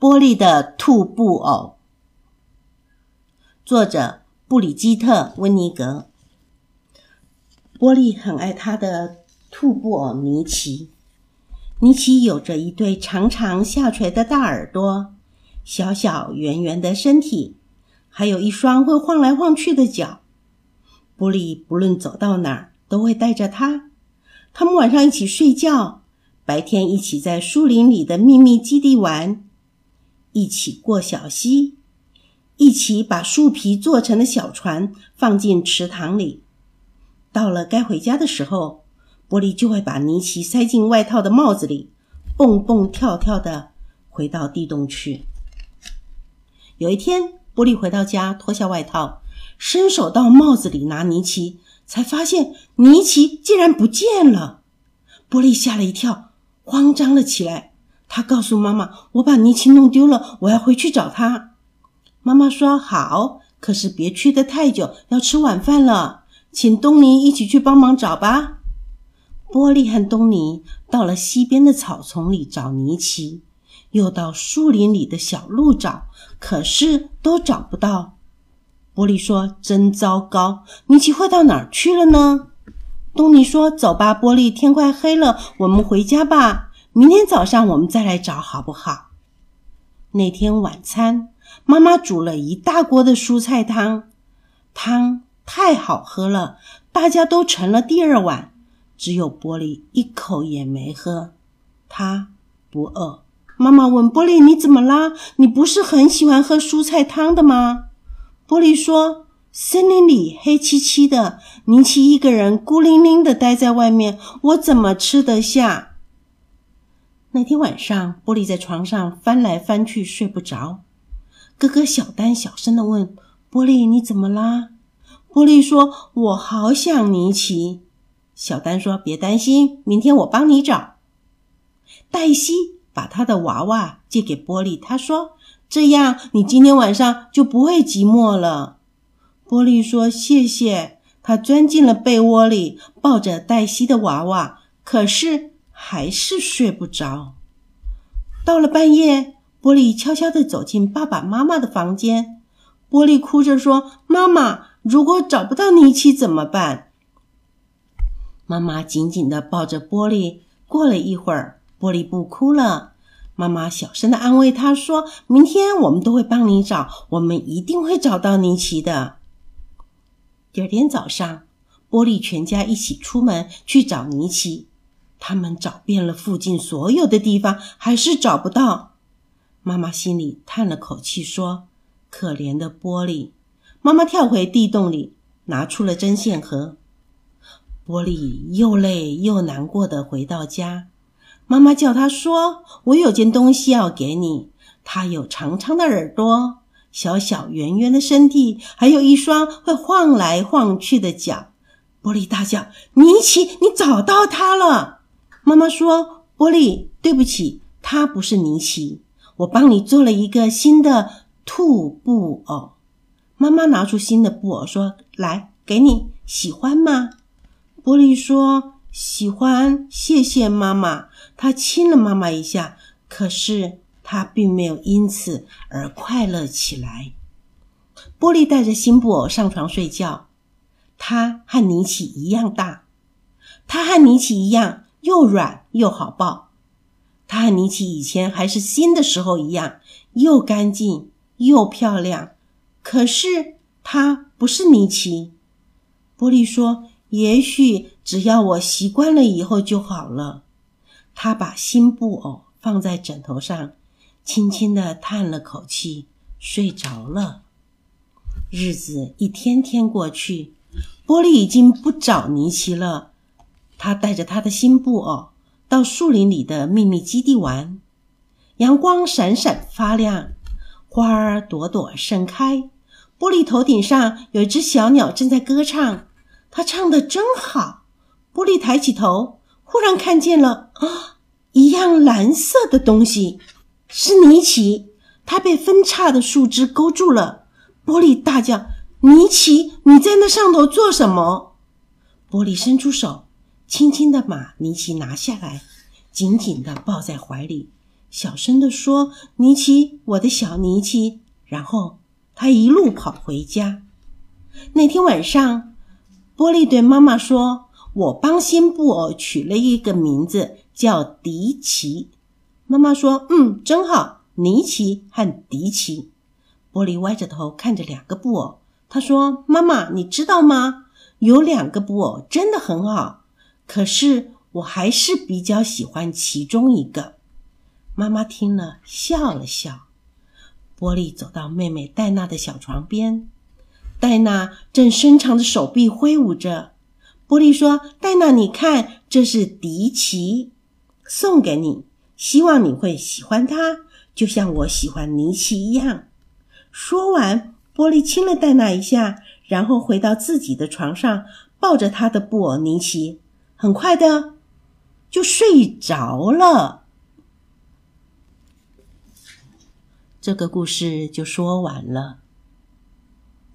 波利的兔布偶，作者布里基特·温尼格。波利很爱他的兔布偶尼奇。尼奇有着一对长长下垂的大耳朵，小小圆圆的身体，还有一双会晃来晃去的脚。波利不论走到哪儿，都会带着他。他们晚上一起睡觉，白天一起在树林里的秘密基地玩。一起过小溪，一起把树皮做成的小船放进池塘里。到了该回家的时候，波利就会把尼奇塞进外套的帽子里，蹦蹦跳跳的回到地洞去。有一天，波利回到家，脱下外套，伸手到帽子里拿尼奇，才发现尼奇竟然不见了。波利吓了一跳，慌张了起来。他告诉妈妈：“我把尼奇弄丢了，我要回去找他。”妈妈说：“好，可是别去的太久，要吃晚饭了，请东尼一起去帮忙找吧。”波利和东尼到了西边的草丛里找尼奇，又到树林里的小路找，可是都找不到。波利说：“真糟糕，尼奇会到哪儿去了呢？”东尼说：“走吧，波利，天快黑了，我们回家吧。”明天早上我们再来找好不好？那天晚餐，妈妈煮了一大锅的蔬菜汤，汤太好喝了，大家都盛了第二碗，只有玻璃一口也没喝。他不饿。妈妈问玻璃：“你怎么啦？你不是很喜欢喝蔬菜汤的吗？”玻璃说：“森林里黑漆漆的，宁奇一个人孤零零的待在外面，我怎么吃得下？”那天晚上，波利在床上翻来翻去，睡不着。哥哥小丹小声的问：“波利，你怎么啦？”波利说：“我好想尼奇。”小丹说：“别担心，明天我帮你找。”黛西把他的娃娃借给波利，他说：“这样你今天晚上就不会寂寞了。”波利说：“谢谢。”他钻进了被窝里，抱着黛西的娃娃，可是。还是睡不着。到了半夜，波利悄悄地走进爸爸妈妈的房间。波利哭着说：“妈妈，如果找不到尼奇怎么办？”妈妈紧紧地抱着波利。过了一会儿，波利不哭了。妈妈小声地安慰他说：“明天我们都会帮你找，我们一定会找到尼奇的。”第二天早上，波利全家一起出门去找尼奇。他们找遍了附近所有的地方，还是找不到。妈妈心里叹了口气，说：“可怜的玻璃。”妈妈跳回地洞里，拿出了针线盒。玻璃又累又难过的回到家。妈妈叫他说：“我有件东西要给你，它有长长的耳朵，小小圆圆的身体，还有一双会晃来晃去的脚。”玻璃大叫：“尼奇，你找到它了！”妈妈说：“波利，对不起，他不是尼奇。我帮你做了一个新的兔布偶。”妈妈拿出新的布偶说：“来，给你，喜欢吗？”波利说：“喜欢，谢谢妈妈。”他亲了妈妈一下，可是他并没有因此而快乐起来。波利带着新布偶上床睡觉。他和尼奇一样大，他和尼奇一样。又软又好抱，它和尼奇以前还是新的时候一样，又干净又漂亮。可是它不是尼奇。波利说：“也许只要我习惯了以后就好了。”他把新布偶放在枕头上，轻轻的叹了口气，睡着了。日子一天天过去，波利已经不找尼奇了。他带着他的新布偶到树林里的秘密基地玩，阳光闪闪发亮，花儿朵朵盛开。玻璃头顶上有一只小鸟正在歌唱，它唱的真好。玻璃抬起头，忽然看见了啊，一样蓝色的东西，是尼奇。他被分叉的树枝勾住了。玻璃大叫：“尼奇，你在那上头做什么？”玻璃伸出手。轻轻的把尼奇拿下来，紧紧的抱在怀里，小声地说：“尼奇，我的小尼奇。”然后他一路跑回家。那天晚上，波利对妈妈说：“我帮新布偶取了一个名字，叫迪奇。”妈妈说：“嗯，真好，尼奇和迪奇。”波利歪着头看着两个布偶，他说：“妈妈，你知道吗？有两个布偶真的很好，可是我还是比较喜欢其中一个。”妈妈听了笑了笑。波利走到妹妹戴娜的小床边，戴娜正伸长着手臂挥舞着。波利说：“戴娜，你看，这是迪奇，送给你，希望你会喜欢它，就像我喜欢尼奇一样。”说完，波利亲了戴娜一下，然后回到自己的床上，抱着他的布偶尼奇，很快的就睡着了。这个故事就说完了。